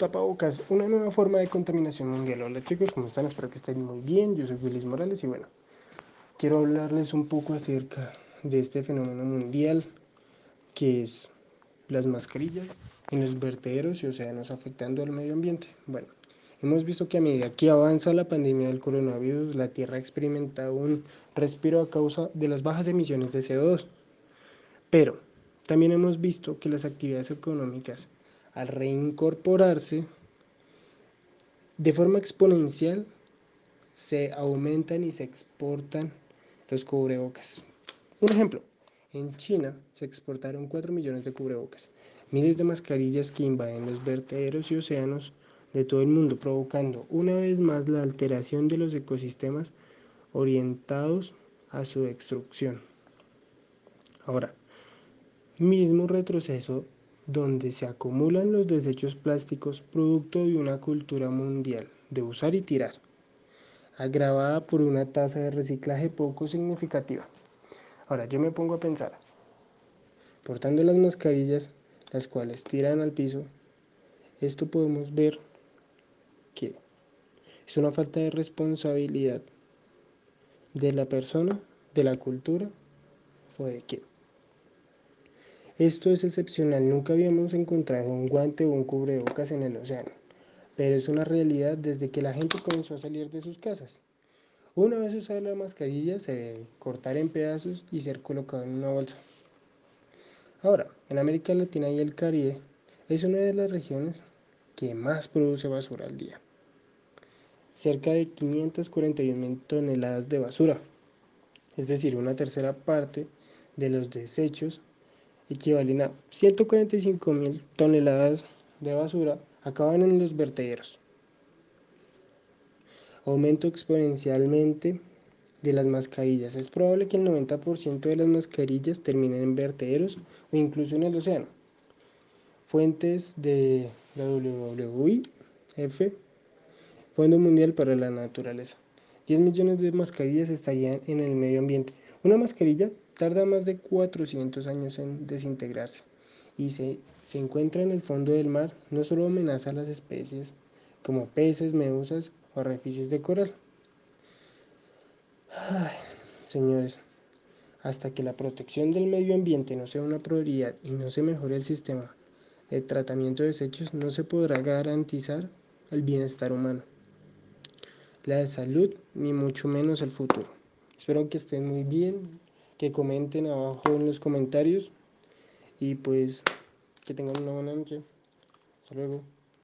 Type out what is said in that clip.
Tapabocas, una nueva forma de contaminación mundial. Hola chicos, ¿cómo están? Espero que estén muy bien. Yo soy Willis Morales y bueno, quiero hablarles un poco acerca de este fenómeno mundial que es las mascarillas en los vertederos y océanos afectando al medio ambiente. Bueno, hemos visto que a medida que avanza la pandemia del coronavirus, la Tierra ha experimentado un respiro a causa de las bajas emisiones de CO2. Pero también hemos visto que las actividades económicas al reincorporarse de forma exponencial se aumentan y se exportan los cubrebocas. Un ejemplo, en China se exportaron 4 millones de cubrebocas, miles de mascarillas que invaden los vertederos y océanos de todo el mundo, provocando una vez más la alteración de los ecosistemas orientados a su destrucción. Ahora, mismo retroceso donde se acumulan los desechos plásticos producto de una cultura mundial de usar y tirar, agravada por una tasa de reciclaje poco significativa. Ahora yo me pongo a pensar, portando las mascarillas, las cuales tiran al piso, esto podemos ver que es una falta de responsabilidad de la persona, de la cultura o de qué. Esto es excepcional, nunca habíamos encontrado un guante o un cubrebocas en el océano, pero es una realidad desde que la gente comenzó a salir de sus casas. Una vez usada la mascarilla se debe cortar en pedazos y ser colocado en una bolsa. Ahora, en América Latina y el Caribe es una de las regiones que más produce basura al día. Cerca de 541 mil toneladas de basura, es decir, una tercera parte de los desechos equivalen a 145 mil toneladas de basura, acaban en los vertederos. Aumento exponencialmente de las mascarillas. Es probable que el 90% de las mascarillas terminen en vertederos o incluso en el océano. Fuentes de la WWF, Fondo Mundial para la Naturaleza. 10 millones de mascarillas estarían en el medio ambiente. Una mascarilla tarda más de 400 años en desintegrarse y se, se encuentra en el fondo del mar, no solo amenaza a las especies como peces, medusas o arrecifes de coral. Señores, hasta que la protección del medio ambiente no sea una prioridad y no se mejore el sistema de tratamiento de desechos, no se podrá garantizar el bienestar humano, la salud, ni mucho menos el futuro. Espero que estén muy bien que comenten abajo en los comentarios y pues que tengan una buena noche. Hasta luego.